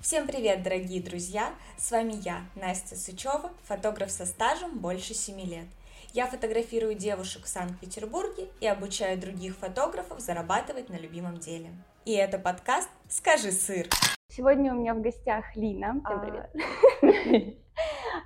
Всем привет, дорогие друзья! С вами я, Настя Сычева, фотограф со стажем больше 7 лет. Я фотографирую девушек в Санкт-Петербурге и обучаю других фотографов зарабатывать на любимом деле. И это подкаст «Скажи сыр». Сегодня у меня в гостях Лина. Всем привет.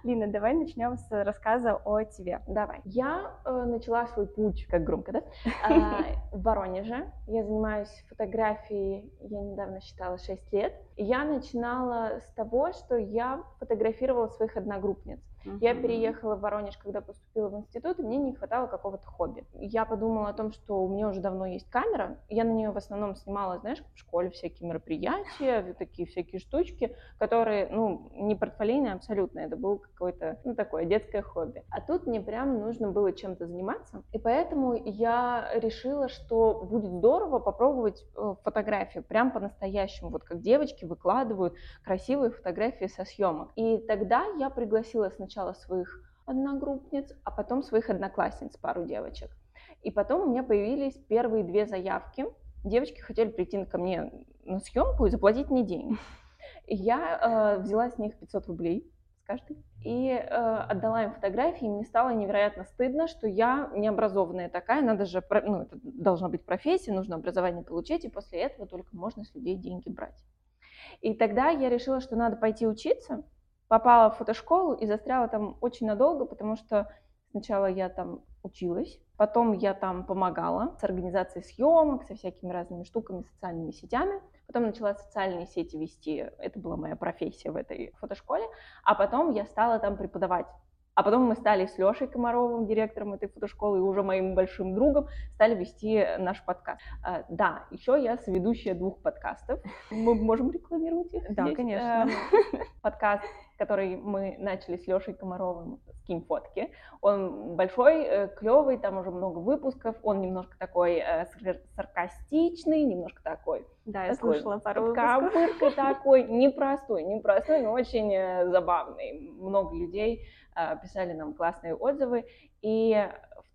Лина, давай начнем с рассказа о тебе. Давай. Я э, начала свой путь, как громко, да, э, в Воронеже. Я занимаюсь фотографией, я недавно считала 6 лет. Я начинала с того, что я фотографировала своих одногруппниц. Uh-huh. Я переехала в Воронеж, когда поступила в институт, и мне не хватало какого-то хобби. Я подумала о том, что у меня уже давно есть камера. Я на нее в основном снимала, знаешь, в школе всякие мероприятия, такие всякие штучки, которые, ну, не портфолийные абсолютно. Это был какое-то, ну, такое детское хобби. А тут мне прям нужно было чем-то заниматься. И поэтому я решила, что будет здорово попробовать э, фотографию прям по-настоящему. Вот как девочки выкладывают красивые фотографии со съемок. И тогда я пригласила сначала сначала своих одногруппниц, а потом своих одноклассниц, пару девочек. И потом у меня появились первые две заявки. Девочки хотели прийти ко мне на съемку и заплатить мне деньги. И я э, взяла с них 500 рублей с каждой и э, отдала им фотографии. И мне стало невероятно стыдно, что я необразованная такая, надо же, ну, это должна быть профессия, нужно образование получить, и после этого только можно с людей деньги брать. И тогда я решила, что надо пойти учиться, попала в фотошколу и застряла там очень надолго, потому что сначала я там училась, потом я там помогала с организацией съемок, со всякими разными штуками, социальными сетями, потом начала социальные сети вести, это была моя профессия в этой фотошколе, а потом я стала там преподавать а потом мы стали с Лешей Комаровым, директором этой фотошколы, и уже моим большим другом, стали вести наш подкаст. А, да, еще я соведущая двух подкастов. Мы можем рекламировать их? Да, конечно. Э, подкаст, который мы начали с Лешей Комаровым, «Скинь фотки». Он большой, э, клевый, там уже много выпусков. Он немножко такой э, саркастичный, немножко такой да, я такой, слушала пару выпусков. такой, непростой, непростой, но очень забавный. Много людей а, писали нам классные отзывы. И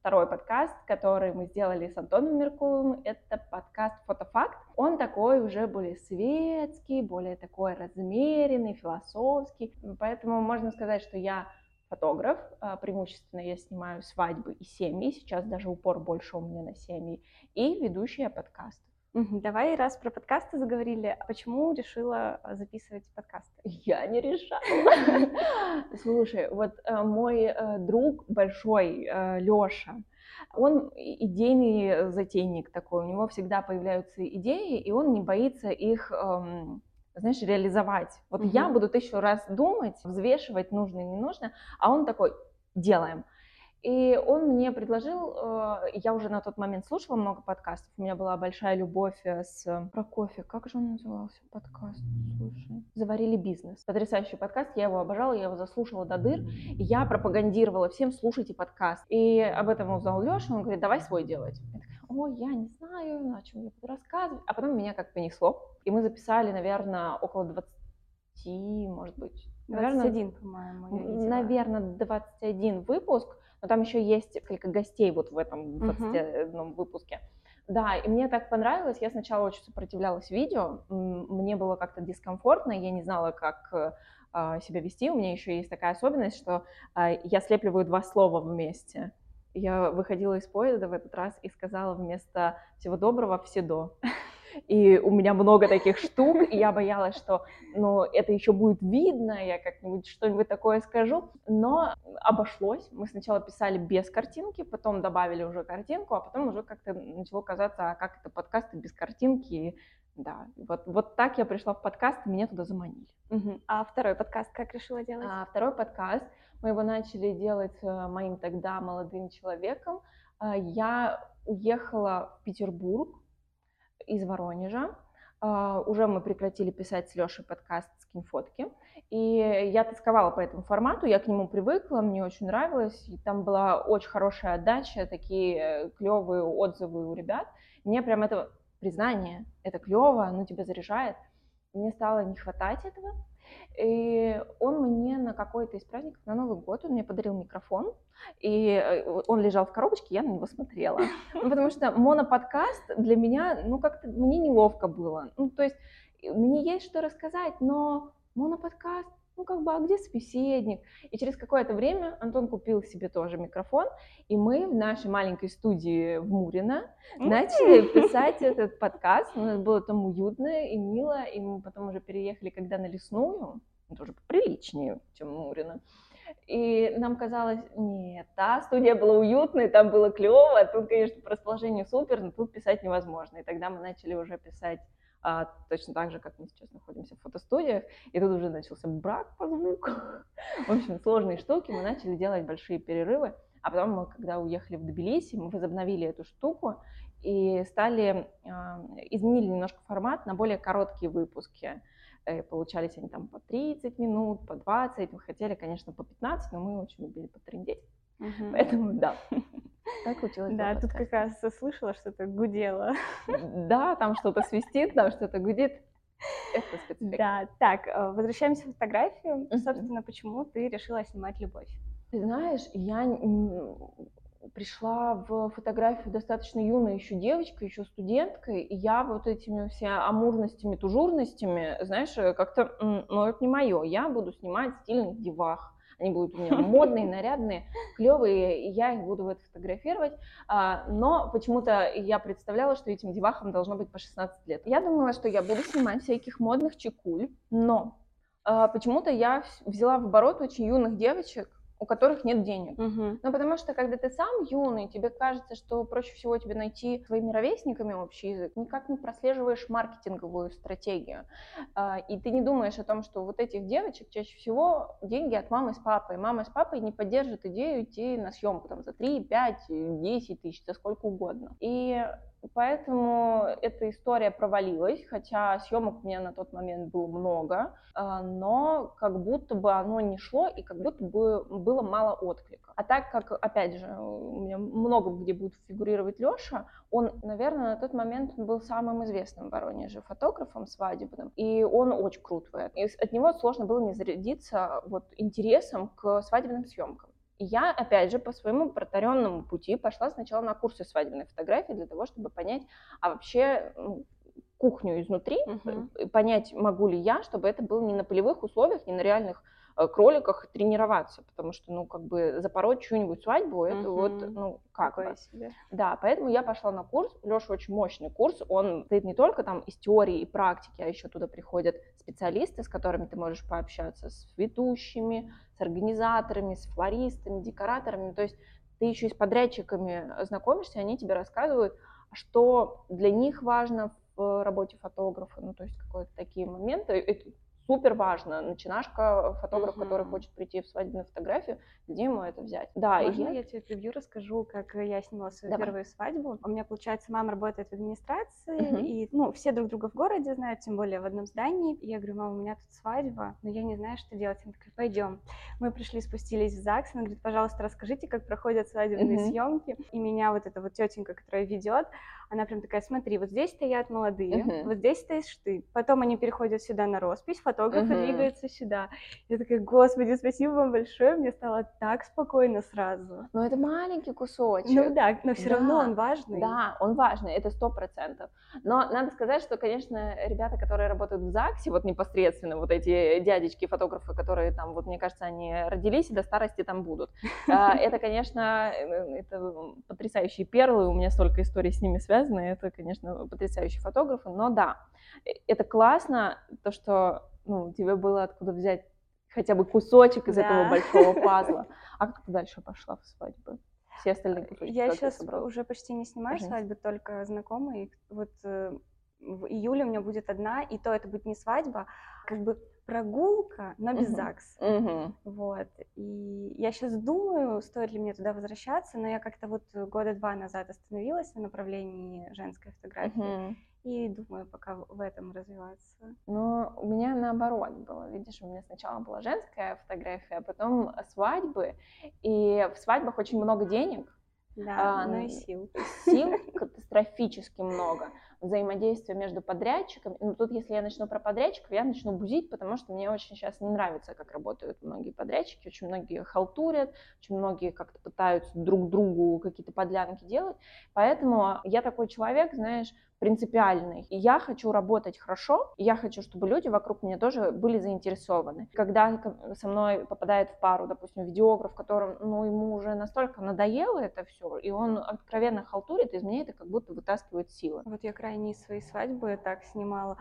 второй подкаст, который мы сделали с Антоном Меркуловым, это подкаст «Фотофакт». Он такой уже более светский, более такой размеренный, философский. Поэтому можно сказать, что я фотограф, а, преимущественно я снимаю свадьбы и семьи, сейчас даже упор больше у меня на семьи, и ведущая подкаст. Давай, раз про подкасты заговорили, а почему решила а, записывать подкасты? Я не решала. Слушай, вот э, мой э, друг большой, э, Лёша, он идейный затейник такой, у него всегда появляются идеи, и он не боится их эм, знаешь, реализовать. Вот угу. я буду тысячу раз думать, взвешивать нужно не нужно, а он такой, делаем. И он мне предложил, э, я уже на тот момент слушала много подкастов, у меня была большая любовь э, с... Про кофе, как же он назывался подкаст? Слушай. «Заварили бизнес». Потрясающий подкаст, я его обожала, я его заслушала до дыр, и я пропагандировала всем, слушайте подкаст. И об этом узнал Леша, он говорит, давай свой делать. Я такая, ой, я не знаю, о чем я буду рассказывать. А потом меня как понесло, и мы записали, наверное, около 20, может быть, 21, по-моему. Наверное, 21 выпуск но там еще есть несколько гостей вот в этом 21 uh-huh. выпуске. Да, и мне так понравилось. Я сначала очень сопротивлялась видео, мне было как-то дискомфортно, я не знала, как э, себя вести. У меня еще есть такая особенность, что э, я слепливаю два слова вместе. Я выходила из поезда в этот раз и сказала вместо «всего доброго» «вседо» и у меня много таких штук, и я боялась, что, ну, это еще будет видно, я как-нибудь что-нибудь такое скажу, но обошлось. Мы сначала писали без картинки, потом добавили уже картинку, а потом уже как-то начало казаться, а как это подкасты без картинки, да, вот, вот так я пришла в подкаст, и меня туда заманили. Угу. А второй подкаст как решила делать? А, второй подкаст мы его начали делать э, моим тогда молодым человеком. А, я уехала в Петербург из Воронежа. Uh, уже мы прекратили писать с Лешей подкаст «Скинь фотки». И я тосковала по этому формату, я к нему привыкла, мне очень нравилось. И там была очень хорошая отдача, такие клевые отзывы у ребят. Мне прям это признание, это клево, оно тебя заряжает. Мне стало не хватать этого. И он мне на какой-то из праздников, на Новый год, он мне подарил микрофон, и э, он лежал в коробочке, я на него смотрела. Ну, потому что моноподкаст для меня, ну, как-то мне неловко было. Ну, то есть мне есть что рассказать, но моноподкаст, ну, как бы, а где собеседник? И через какое-то время Антон купил себе тоже микрофон, и мы в нашей маленькой студии в Мурино начали писать этот подкаст. У нас было там уютно и мило, и мы потом уже переехали, когда на Лесную, тоже поприличнее, чем Мурино. И нам казалось, нет, та студия была уютной, там было клево, тут, конечно, по расположению супер, но тут писать невозможно. И тогда мы начали уже писать а, точно так же, как мы сейчас находимся в фотостудиях, и тут уже начался брак по звуку. В общем, сложные штуки, мы начали делать большие перерывы, а потом мы, когда уехали в Тбилиси, мы возобновили эту штуку и стали, а, изменили немножко формат на более короткие выпуски. Э, получались они там по 30 минут, по 20, мы хотели, конечно, по 15, но мы очень любили потрендеть. Угу. Поэтому да. Так случилось. Да, тут как раз слышала, что-то гудело. Да, там что-то свистит, там что-то гудит. Это спецэффект. Да, так, э, возвращаемся в фотографию. Собственно, почему ты решила снимать любовь? Ты знаешь, я пришла в фотографию достаточно юной еще девочкой, еще студенткой, и я вот этими все амурностями, тужурностями, знаешь, как-то, ну, это не мое. Я буду снимать стильных девах, они будут у меня модные, нарядные, клевые, и я их буду вот фотографировать. А, но почему-то я представляла, что этим девахам должно быть по 16 лет. Я думала, что я буду снимать всяких модных чекуль, но а, почему-то я взяла в оборот очень юных девочек, у которых нет денег. Угу. Ну, потому что, когда ты сам юный, тебе кажется, что проще всего тебе найти своими ровесниками общий язык, никак не прослеживаешь маркетинговую стратегию. А, и ты не думаешь о том, что вот этих девочек чаще всего деньги от мамы с папой. Мама с папой не поддержат идею идти на съемку там, за 3, 5, 10 тысяч, за сколько угодно. И Поэтому эта история провалилась, хотя съемок у меня на тот момент было много, а, но как будто бы оно не шло и как будто бы было мало отклика. А так как, опять же, у меня много где будет фигурировать Леша, он, наверное, на тот момент был самым известным в Воронеже фотографом свадебным, и он очень крут в этом. И от него сложно было не зарядиться вот интересом к свадебным съемкам. И я, опять же, по своему протаренному пути пошла сначала на курсы свадебной фотографии для того, чтобы понять, а вообще ну, кухню изнутри, uh-huh. понять, могу ли я, чтобы это было не на полевых условиях, не на реальных Э, кроликах тренироваться, потому что, ну, как бы запороть чью-нибудь свадьбу, это угу. вот, ну, как Такое себе. Да, поэтому я пошла на курс, Леша очень мощный курс, он стоит не только там из теории и практики, а еще туда приходят специалисты, с которыми ты можешь пообщаться, с ведущими, с организаторами, с флористами, декораторами, то есть ты еще и с подрядчиками знакомишься, они тебе рассказывают, что для них важно в работе фотографа, ну, то есть какие-то такие моменты, супер важно. Начинашка, фотограф, uh-huh. который хочет прийти в свадебную фотографию, где ему это взять? Да, Можно и я... тебе превью расскажу, как я снимала свою Давай. первую свадьбу? У меня, получается, мама работает в администрации, uh-huh. и, ну, все друг друга в городе знают, тем более в одном здании. И я говорю, мама, у меня тут свадьба, но я не знаю, что делать. Она такая, пойдем. Мы пришли, спустились в ЗАГС, она говорит, пожалуйста, расскажите, как проходят свадебные uh-huh. съемки. И меня вот эта вот тетенька, которая ведет, она прям такая, смотри, вот здесь стоят молодые, uh-huh. вот здесь стоишь ты. Потом они переходят сюда на роспись, фотограф uh-huh. двигается сюда. Я такая, господи, спасибо вам большое, мне стало так спокойно сразу. Но это маленький кусочек. Ну да, но все да. равно он важный. Да, он важный, это сто процентов. Но надо сказать, что, конечно, ребята, которые работают в ЗАГСе, вот непосредственно, вот эти дядечки-фотографы, которые там, вот мне кажется, они родились и до старости там будут. А, это, конечно, э, это потрясающие перлы, у меня столько историй с ними связано связаны, это, конечно, потрясающие фотографы, но да, э, это классно, то, что ну, тебе было откуда взять хотя бы кусочек из да. этого большого пазла. А как ты дальше пошла в свадьбу? Все остальные кусочки Я сейчас уже почти не снимаю Пожалуйста. свадьбы, только знакомые. Вот э, в июле у меня будет одна, и то это будет не свадьба, а как бы прогулка, но без uh-huh. ЗАГС. Uh-huh. Вот. И я сейчас думаю, стоит ли мне туда возвращаться, но я как-то вот года два назад остановилась на направлении женской фотографии. Uh-huh. И думаю, пока в этом развиваться. Но у меня наоборот было. Видишь, у меня сначала была женская фотография, а потом свадьбы. И в свадьбах очень много денег. Да, а, но и сил. Сил катастрофически много. Взаимодействия между подрядчиками. Ну, тут, если я начну про подрядчиков, я начну бузить, потому что мне очень сейчас не нравится, как работают многие подрядчики. Очень многие халтурят, очень многие как-то пытаются друг другу какие-то подлянки делать. Поэтому я такой человек, знаешь, принципиальный. И я хочу работать хорошо, и я хочу, чтобы люди вокруг меня тоже были заинтересованы. Когда со мной попадает в пару, допустим, видеограф, которым, ну, ему уже настолько надоело это все, и он откровенно халтурит, из меня это как будто вытаскивает силы. Вот я крайние свои свадьбы так снимала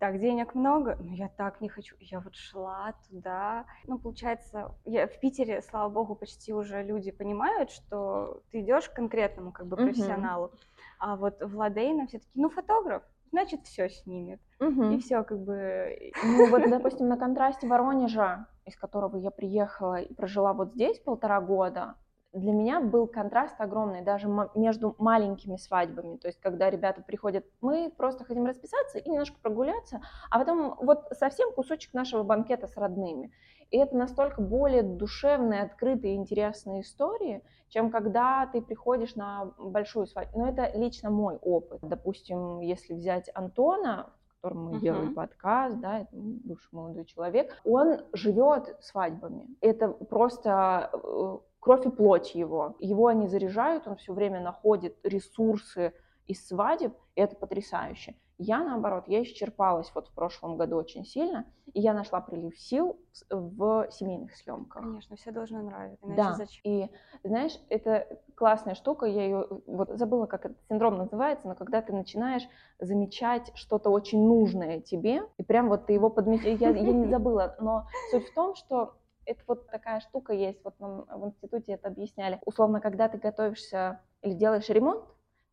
так, денег много, но я так не хочу. Я вот шла туда. Ну, получается, я в Питере, слава богу, почти уже люди понимают, что ты идешь к конкретному как бы профессионалу. Uh-huh. А вот в Ладейна все таки ну, фотограф, значит, все снимет. Угу. И все как бы... Ну вот, допустим, на контрасте Воронежа, из которого я приехала и прожила вот здесь полтора года, для меня был контраст огромный даже между маленькими свадьбами. То есть, когда ребята приходят, мы просто хотим расписаться и немножко прогуляться, а потом вот совсем кусочек нашего банкета с родными. И это настолько более душевные, открытые, интересные истории, чем когда ты приходишь на большую свадьбу. Но это лично мой опыт. Допустим, если взять Антона, которым мы uh-huh. делаем подкаст, да, это бывший молодой человек, он живет свадьбами. Это просто э, кровь и плоть его. Его они заряжают, он все время находит ресурсы из свадеб, и это потрясающе. Я, наоборот, я исчерпалась вот в прошлом году очень сильно, и я нашла прилив сил в семейных съемках. Конечно, все должно нравиться. да, зачем? и знаешь, это классная штука, я ее вот забыла, как этот синдром называется, но когда ты начинаешь замечать что-то очень нужное тебе, и прям вот ты его подмечаешь, я, я не забыла, но суть в том, что это вот такая штука есть, вот нам в институте это объясняли. Условно, когда ты готовишься или делаешь ремонт,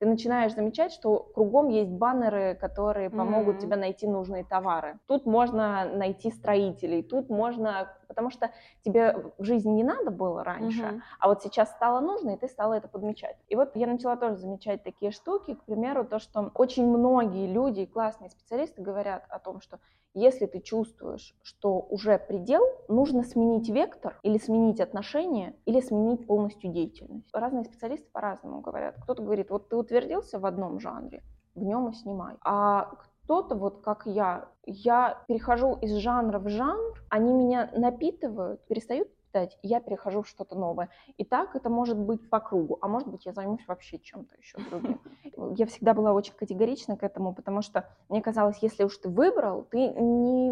ты начинаешь замечать, что кругом есть баннеры, которые помогут mm-hmm. тебе найти нужные товары. Тут можно найти строителей, тут можно, потому что тебе в жизни не надо было раньше, mm-hmm. а вот сейчас стало нужно, и ты стала это подмечать. И вот я начала тоже замечать такие штуки, к примеру, то, что очень многие люди, классные специалисты говорят о том, что если ты чувствуешь, что уже предел, нужно сменить вектор или сменить отношения, или сменить полностью деятельность. Разные специалисты по-разному говорят. Кто-то говорит, вот ты утвердился в одном жанре, в нем и снимай. А кто-то, вот как я, я перехожу из жанра в жанр, они меня напитывают, перестают читать, я перехожу в что-то новое. И так это может быть по кругу, а может быть я займусь вообще чем-то еще другим. Я всегда была очень категорична к этому, потому что мне казалось, если уж ты выбрал, ты не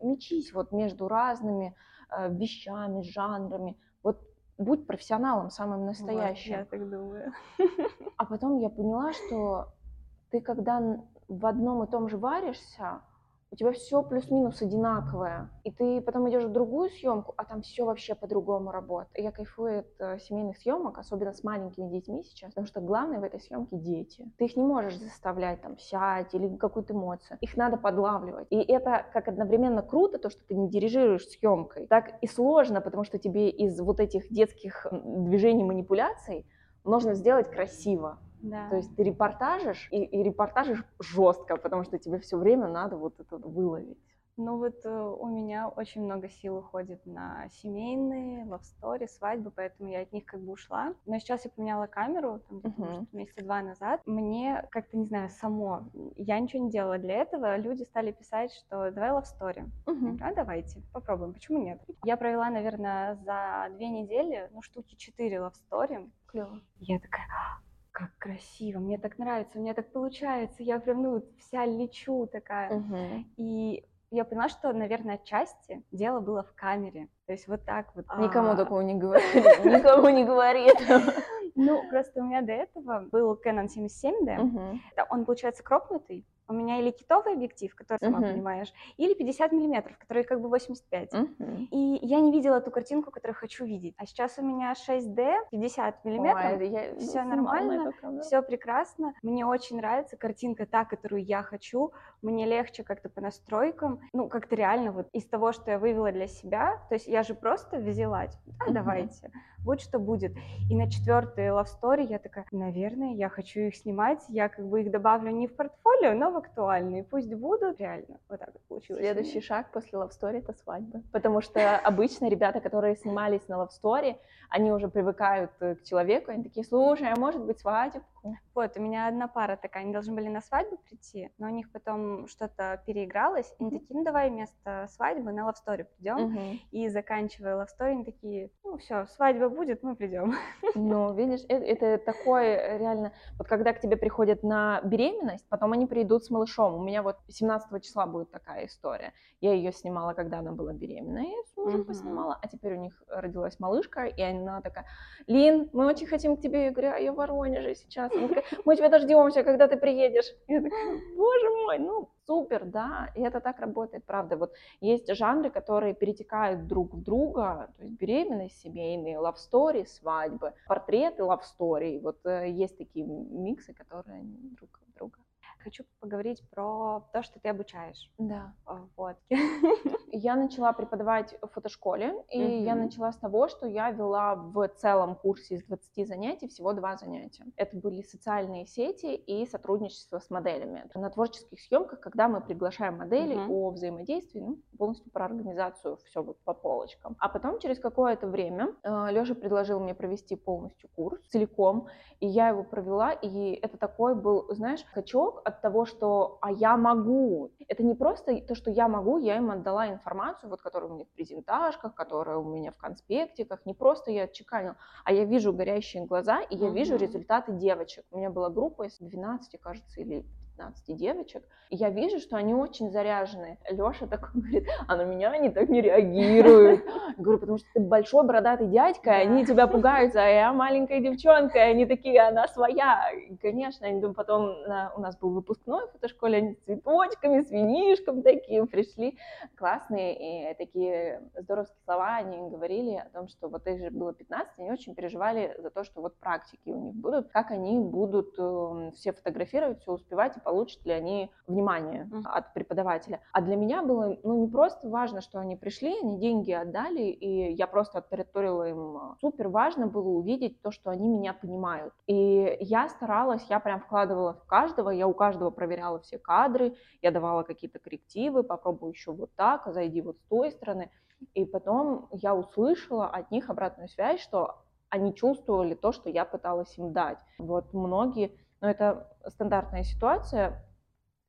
мечись вот между разными э, вещами, жанрами. Будь профессионалом самым настоящим. Вот, я так думаю. А потом я поняла, что ты когда в одном и том же варишься, у тебя все плюс-минус одинаковое, и ты потом идешь в другую съемку, а там все вообще по-другому работает. Я кайфую от э, семейных съемок, особенно с маленькими детьми сейчас, потому что главное в этой съемке дети. Ты их не можешь заставлять там сядь или какую-то эмоцию, их надо подлавливать. И это как одновременно круто, то, что ты не дирижируешь съемкой, так и сложно, потому что тебе из вот этих детских движений манипуляций нужно сделать красиво. Да. То есть ты репортажишь, и, и репортажишь жестко, потому что тебе все время надо вот это выловить. Ну вот э, у меня очень много сил уходит на семейные, лавстори, свадьбы, поэтому я от них как бы ушла. Но сейчас я поменяла камеру, там, uh-huh. месяца два назад. Мне как-то, не знаю, само, я ничего не делала для этого. Люди стали писать, что давай лавстори. Uh-huh. А давайте, попробуем, почему нет? Я провела, наверное, за две недели, ну, штуки четыре лавстори. Клево. Я такая, как красиво, мне так нравится, мне так получается, я прям, ну, вся лечу такая. Угу. И я поняла, что, наверное, отчасти дело было в камере. То есть вот так вот. Никому а... такого не говори. Никому не говори. Ну, просто у меня до этого был Canon 77D. Он, получается, кропнутый у меня или китовый объектив, который сама uh-huh. понимаешь, или 50 миллиметров, который как бы 85. Uh-huh. И я не видела ту картинку, которую хочу видеть. А сейчас у меня 6D, 50 миллиметров, Ой, я все нормально, все прекрасно. Мне очень нравится картинка та, которую я хочу. Мне легче как-то по настройкам. Ну, как-то реально вот из того, что я вывела для себя, то есть я же просто взяла, типа, а, uh-huh. давайте будь что будет. И на четвертой love story я такая, наверное, я хочу их снимать, я как бы их добавлю не в портфолио, но в актуальные, пусть будут реально. Вот так вот получилось. Следующий шаг после love story это свадьба, потому что обычно ребята, которые снимались на love story, они уже привыкают э, к человеку, они такие, слушай, а может быть свадебку? Вот, у меня одна пара такая, они должны были на свадьбу прийти, но у них потом что-то переигралось, и они такие, ну давай вместо свадьбы на лавстори придем, uh-huh. и заканчивая лавстори, они такие, ну все, свадьба будет, мы придем. Ну, видишь, это, это такое э, реально, вот когда к тебе приходят на беременность, потом они придут с малышом, у меня вот 17 числа будет такая история, я ее снимала, когда она была беременная, я с мужем uh-huh. поснимала, а теперь у них родилась малышка, и она такая, Лин, мы очень хотим к тебе, я говорю, а я в Воронеже сейчас, она такая, мы тебя дождемся, когда ты приедешь. Я такая, боже мой, ну супер, да, и это так работает, правда. Вот есть жанры, которые перетекают друг в друга, то есть беременность, семейные, love story, свадьбы, портреты love story. Вот э, есть такие миксы, которые друг хочу поговорить про то, что ты обучаешь. Да. Вот. Я начала преподавать в фотошколе, и mm-hmm. я начала с того, что я вела в целом курсе из 20 занятий всего два занятия. Это были социальные сети и сотрудничество с моделями. На творческих съемках, когда мы приглашаем модели mm-hmm. о взаимодействии, ну, полностью про организацию, все вот по полочкам. А потом через какое-то время э, Леша предложил мне провести полностью курс целиком, и я его провела, и это такой был, знаешь, скачок от того, что «а я могу». Это не просто то, что я могу, я им отдала информацию, вот, которая у меня в презентажках, которая у меня в конспектиках, не просто я отчеканила, а я вижу горящие глаза, и я uh-huh. вижу результаты девочек. У меня была группа из 12, кажется, или 15 девочек, и я вижу, что они очень заряжены. Леша такой говорит, а на меня они так не реагируют. Я говорю, потому что ты большой бородатый дядька, и они тебя пугаются, а я маленькая девчонка, и они такие, она своя. И, конечно, они потом у нас был выпускной в фотошколе, они с цветочками, с винишком такие пришли, классные, и такие здоровские слова они говорили о том, что вот их же было 15, они очень переживали за то, что вот практики у них будут, как они будут эм, все фотографировать, все успевать, и получат ли они внимание от преподавателя. А для меня было ну, не просто важно, что они пришли, они деньги отдали, и я просто оттараторила им. Супер важно было увидеть то, что они меня понимают. И я старалась, я прям вкладывала в каждого, я у каждого проверяла все кадры, я давала какие-то коррективы, попробуй еще вот так, а зайди вот с той стороны. И потом я услышала от них обратную связь, что они чувствовали то, что я пыталась им дать. Вот многие но это стандартная ситуация.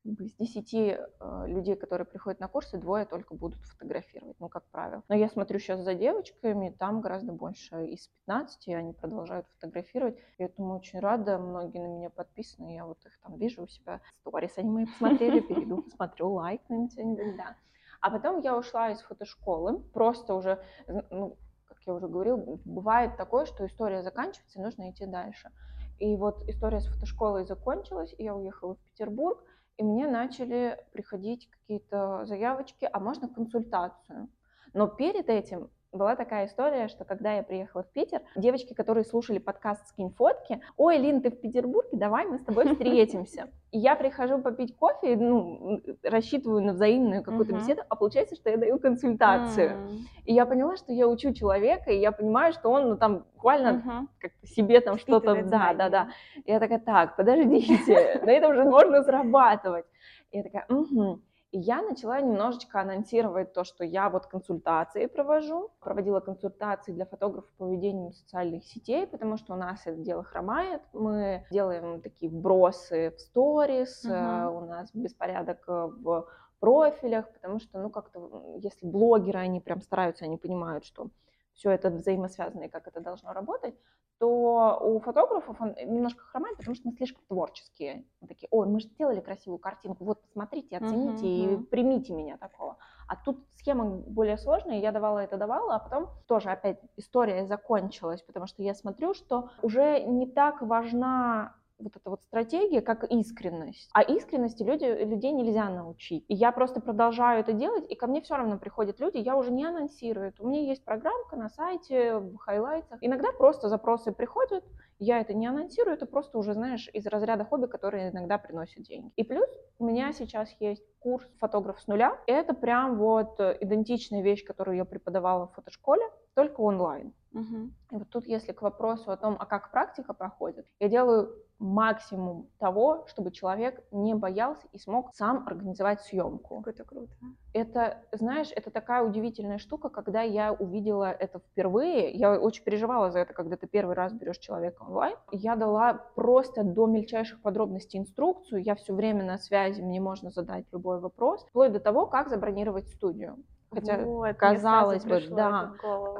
Из 10 э, людей, которые приходят на курсы, двое только будут фотографировать, ну, как правило. Но я смотрю сейчас за девочками, там гораздо больше. Из 15 они продолжают фотографировать. Я этому очень рада, многие на меня подписаны, я вот их там вижу у себя. Сторис они мои посмотрели, перейду, посмотрю, лайкнуть что-нибудь, да. А потом я ушла из фотошколы, просто уже, ну, как я уже говорил, бывает такое, что история заканчивается, и нужно идти дальше. И вот история с фотошколой закончилась, и я уехала в Петербург, и мне начали приходить какие-то заявочки, а можно консультацию. Но перед этим была такая история, что когда я приехала в Питер, девочки, которые слушали подкаст «Скинь фотки», «Ой, Лин, ты в Петербурге? Давай мы с тобой встретимся». И я прихожу попить кофе, ну, рассчитываю на взаимную какую-то uh-huh. беседу, а получается, что я даю консультацию. Uh-huh. И я поняла, что я учу человека, и я понимаю, что он, ну, там, буквально uh-huh. как себе там что-то... Да, да, да. Я такая, так, подождите, на этом же можно зарабатывать. И я такая, угу. И я начала немножечко анонсировать то, что я вот консультации провожу. Проводила консультации для фотографов по ведению социальных сетей, потому что у нас это дело хромает. Мы делаем такие вбросы в сторис, uh-huh. у нас беспорядок э, в профилях, потому что, ну, как-то, если блогеры, они прям стараются, они понимают, что все это взаимосвязано и как это должно работать, то у фотографов он немножко хромает, потому что мы слишком творческие. Мы такие, ой, мы же сделали красивую картинку, вот посмотрите, оцените uh-huh, и примите меня такого. А тут схема более сложная, я давала это, давала, а потом тоже опять история закончилась, потому что я смотрю, что уже не так важна вот эта вот стратегия, как искренность. А искренности люди, людей нельзя научить. И я просто продолжаю это делать, и ко мне все равно приходят люди, я уже не анонсирую. У меня есть программка на сайте, в хайлайтах. Иногда просто запросы приходят, я это не анонсирую, это просто уже, знаешь, из разряда хобби, которые иногда приносят деньги. И плюс у меня сейчас есть курс «Фотограф с нуля». Это прям вот идентичная вещь, которую я преподавала в фотошколе, только онлайн. Угу. И вот тут, если к вопросу о том, а как практика проходит, я делаю максимум того, чтобы человек не боялся и смог сам организовать съемку. Это круто. Это, знаешь, это такая удивительная штука, когда я увидела это впервые, я очень переживала за это, когда ты первый раз берешь человека онлайн. Я дала просто до мельчайших подробностей инструкцию, я все время на связи, мне можно задать любой вопрос, вплоть до того, как забронировать студию. Хотя вот, казалось бы, да.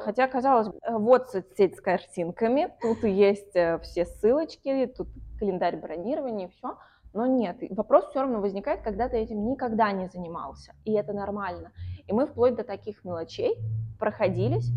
Хотя казалось бы, вот соцсеть с картинками, тут есть э, все ссылочки, тут календарь бронирования, все. Но нет, вопрос все равно возникает, когда ты этим никогда не занимался, и это нормально. И мы вплоть до таких мелочей проходились,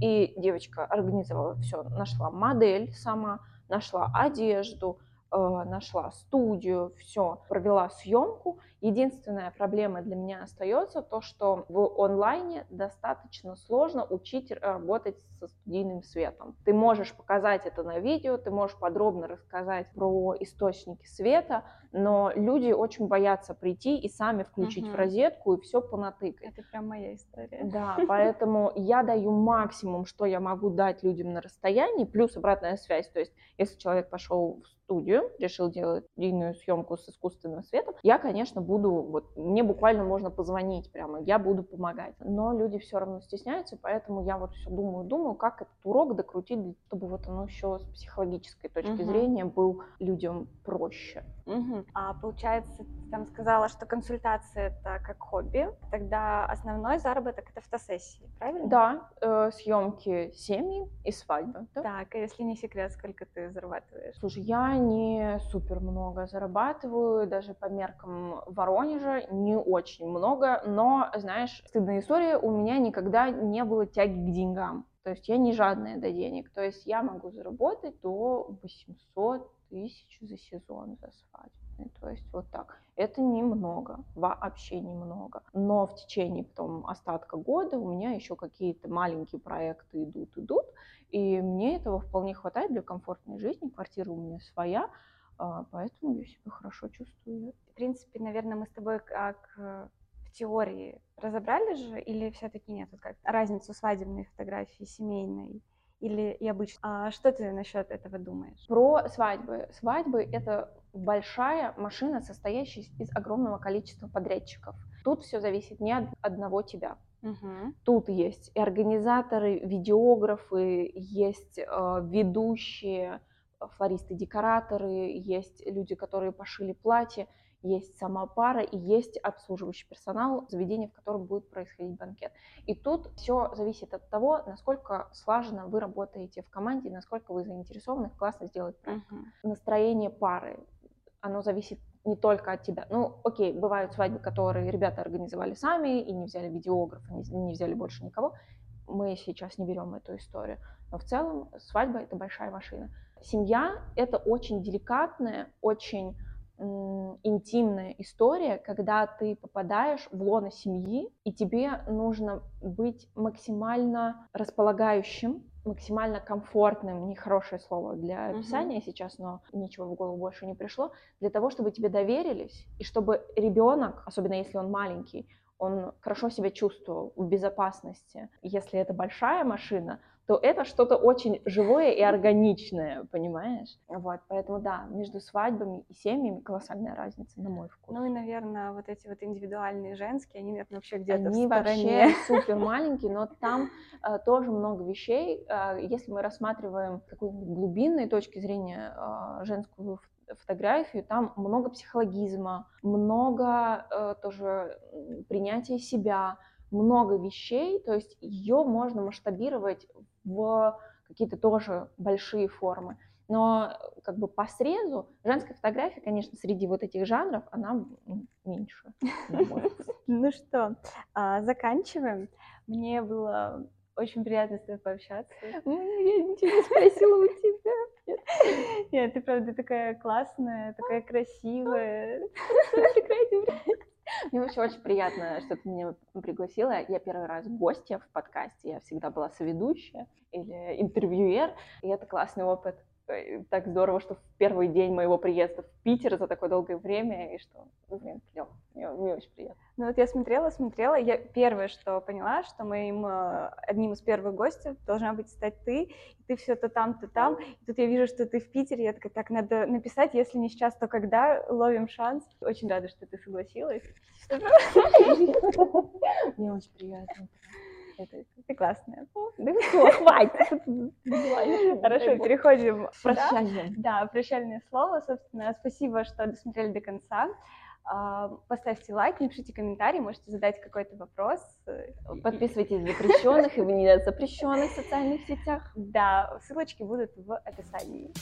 и девочка организовала все, нашла модель сама, нашла одежду, э, нашла студию, все, провела съемку, Единственная проблема для меня остается то, что в онлайне достаточно сложно учить работать со студийным светом. Ты можешь показать это на видео, ты можешь подробно рассказать про источники света, но люди очень боятся прийти и сами включить угу. в розетку и все понатыкать. Это прям моя история. Да, поэтому я даю максимум, что я могу дать людям на расстоянии, плюс обратная связь. То есть, если человек пошел в студию, решил делать длинную съемку с искусственным светом, я, конечно, буду, вот, мне буквально можно позвонить прямо, я буду помогать. Но люди все равно стесняются, поэтому я вот все думаю, думаю, как этот урок докрутить, чтобы вот оно еще с психологической точки угу. зрения был людям проще. Угу. А получается, ты там сказала, что консультация это как хобби, тогда основной заработок это фотосессии, правильно? Да, э, съемки семьи и свадьбы. Да? Так, а если не секрет, сколько ты зарабатываешь? Слушай, я не супер много зарабатываю, даже по меркам Воронежа не очень много, но, знаешь, стыдная история, у меня никогда не было тяги к деньгам. То есть я не жадная до денег. То есть я могу заработать до 800 тысяч за сезон за свадебный. То есть вот так. Это немного, вообще немного. Но в течение потом остатка года у меня еще какие-то маленькие проекты идут, идут. И мне этого вполне хватает для комфортной жизни. Квартира у меня своя, а, поэтому я себя хорошо чувствую. В принципе, наверное, мы с тобой как в теории разобрали же, или все-таки нет? Вот как разницу свадебной фотографии, семейной или и обычно. А что ты насчет этого думаешь? Про свадьбы. Свадьбы — это большая машина, состоящая из огромного количества подрядчиков. Тут все зависит не от одного тебя. Угу. Тут есть и организаторы, видеографы, есть э, ведущие, флористы, декораторы, есть люди, которые пошили платье, есть сама пара и есть обслуживающий персонал заведения, в котором будет происходить банкет. И тут все зависит от того, насколько слаженно вы работаете в команде, насколько вы заинтересованы классно сделать проект. Uh-huh. Настроение пары, оно зависит не только от тебя. Ну, окей, бывают свадьбы, которые ребята организовали сами и не взяли видеографа, не, не взяли больше никого. Мы сейчас не берем эту историю. Но в целом свадьба — это большая машина. Семья — это очень деликатная, очень интимная история, когда ты попадаешь в лоно семьи, и тебе нужно быть максимально располагающим, максимально комфортным, нехорошее слово для описания uh-huh. сейчас, но ничего в голову больше не пришло, для того, чтобы тебе доверились, и чтобы ребенок, особенно если он маленький, он хорошо себя чувствовал в безопасности. Если это большая машина, то это что-то очень живое и органичное, понимаешь? Вот, поэтому да, между свадьбами и семьями колоссальная разница, на мой вкус. Ну и, наверное, вот эти вот индивидуальные женские, они, наверное, вообще где-то они в стороне. вообще супер маленькие, но там э, тоже много вещей. Э, если мы рассматриваем с какой-нибудь глубинной точки зрения э, женскую фотографию, там много психологизма, много э, тоже принятия себя, много вещей, то есть ее можно масштабировать в какие-то тоже большие формы. Но как бы по срезу женская фотография, конечно, среди вот этих жанров, она меньше. Ну что, а, заканчиваем. Мне было очень приятно с тобой пообщаться. Я ничего не спросила у тебя. Нет, ты правда такая классная, такая красивая. Мне вообще очень приятно, что ты меня пригласила. Я первый раз гостья в подкасте, я всегда была соведущая или интервьюер, и это классный опыт. Э, так здорово, что в первый день моего приезда в Питер за такое долгое время, и что, ну, блин, клево, мне, мне очень приятно. Ну вот я смотрела, смотрела, я первое, что поняла, что моим э, одним из первых гостей должна быть стать ты, и ты все то там, то там, и тут я вижу, что ты в Питере, я такая, так, надо написать, если не сейчас, то когда, ловим шанс. Очень рада, что ты согласилась. Мне очень приятно. Это, ты классная. Да все, хватит. Хорошо, переходим. Прощание. Да, прощальное слово. Собственно, спасибо, что досмотрели до конца. А, поставьте лайк, напишите комментарий, можете задать какой-то вопрос. Подписывайтесь в запрещенных и в незапрещенных социальных сетях. Да, ссылочки будут в описании.